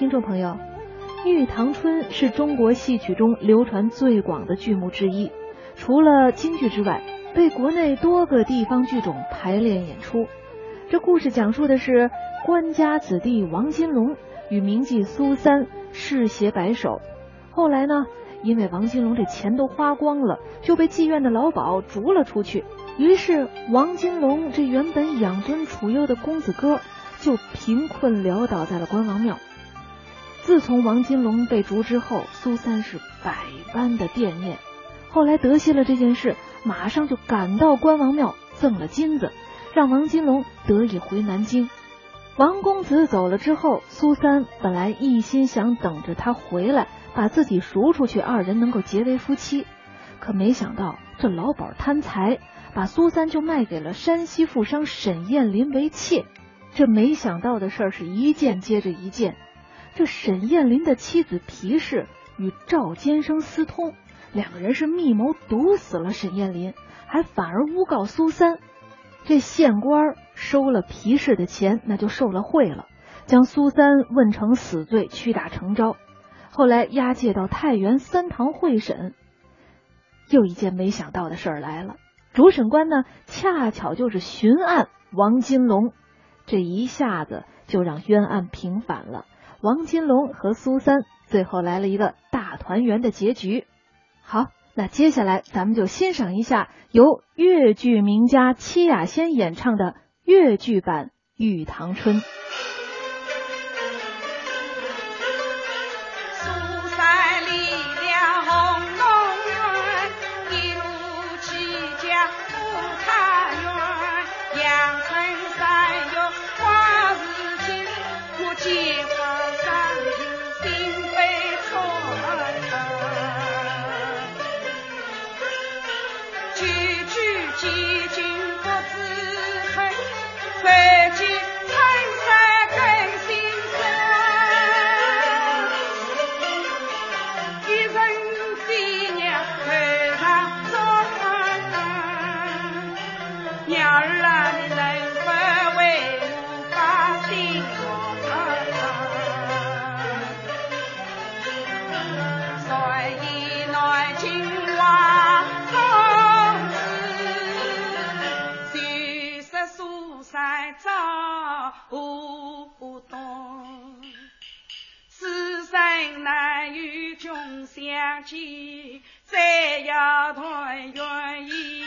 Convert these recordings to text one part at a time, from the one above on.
听众朋友，《玉堂春》是中国戏曲中流传最广的剧目之一，除了京剧之外，被国内多个地方剧种排练演出。这故事讲述的是官家子弟王金龙与名妓苏三世携白首，后来呢，因为王金龙这钱都花光了，就被妓院的老鸨逐了出去。于是王金龙这原本养尊处优的公子哥，就贫困潦倒在了关王庙。自从王金龙被逐之后，苏三是百般的惦念。后来得悉了这件事，马上就赶到关王庙赠了金子，让王金龙得以回南京。王公子走了之后，苏三本来一心想等着他回来，把自己赎出去，二人能够结为夫妻。可没想到这老鸨贪财，把苏三就卖给了山西富商沈艳林为妾。这没想到的事儿是一件接着一件。这沈艳林的妻子皮氏与赵坚生私通，两个人是密谋毒死了沈艳林，还反而诬告苏三。这县官收了皮氏的钱，那就受了贿了，将苏三问成死罪，屈打成招。后来押解到太原三堂会审，又一件没想到的事儿来了。主审官呢，恰巧就是巡案王金龙，这一下子就让冤案平反了。王金龙和苏三最后来了一个大团圆的结局。好，那接下来咱们就欣赏一下由越剧名家戚雅仙演唱的越剧版《玉堂春》。此生难与君相见，再要团圆意。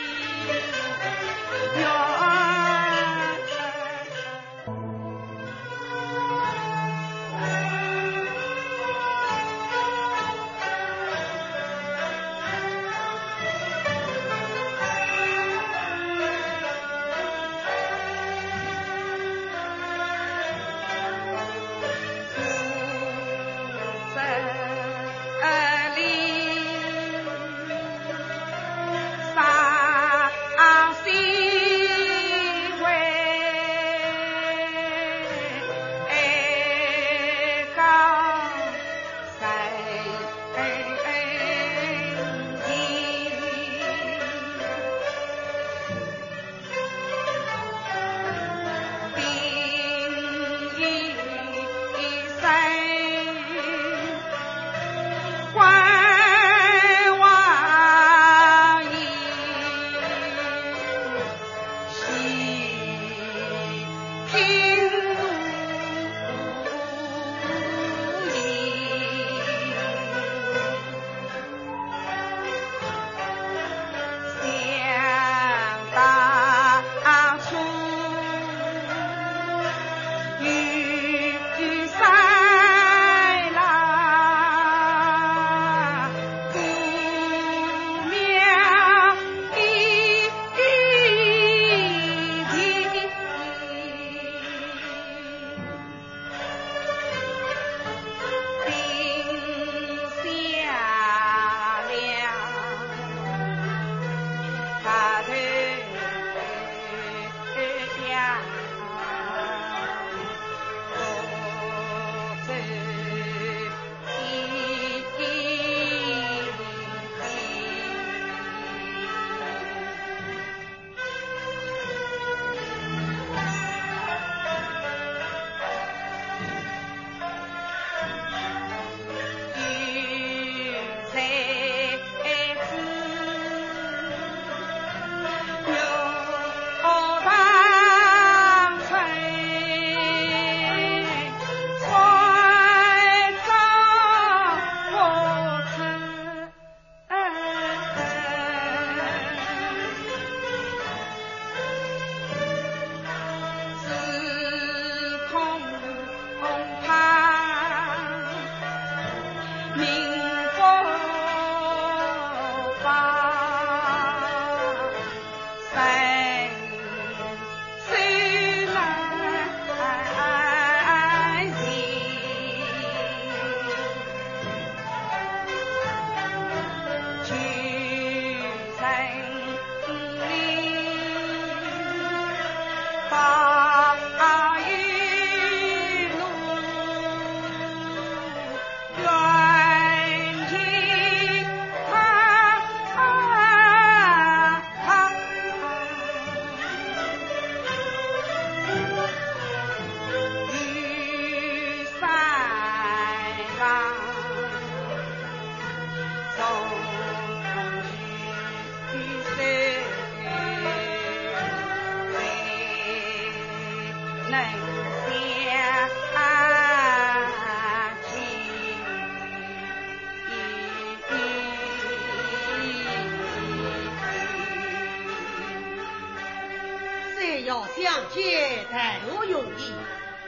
太多容易，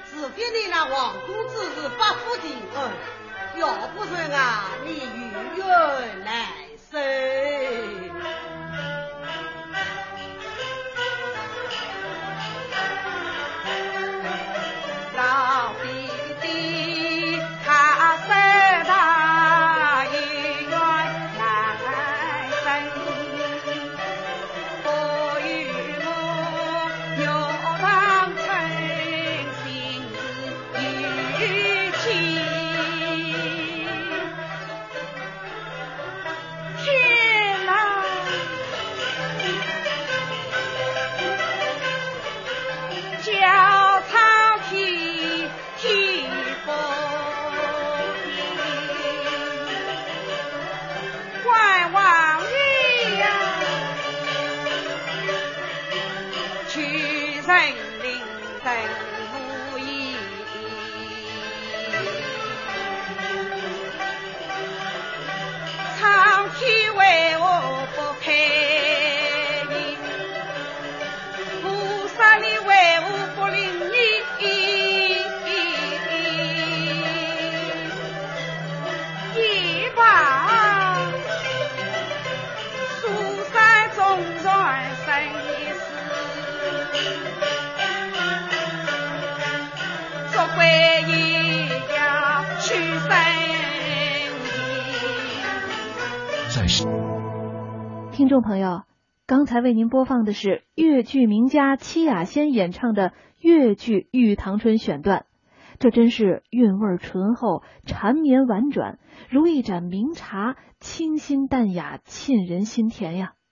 除非你那王公子是不负情恩，要不然啊，你永远难生。听众朋友，刚才为您播放的是越剧名家戚雅仙演唱的越剧《玉堂春》选段，这真是韵味醇厚、缠绵婉转，如一盏明茶，清新淡雅，沁人心田呀。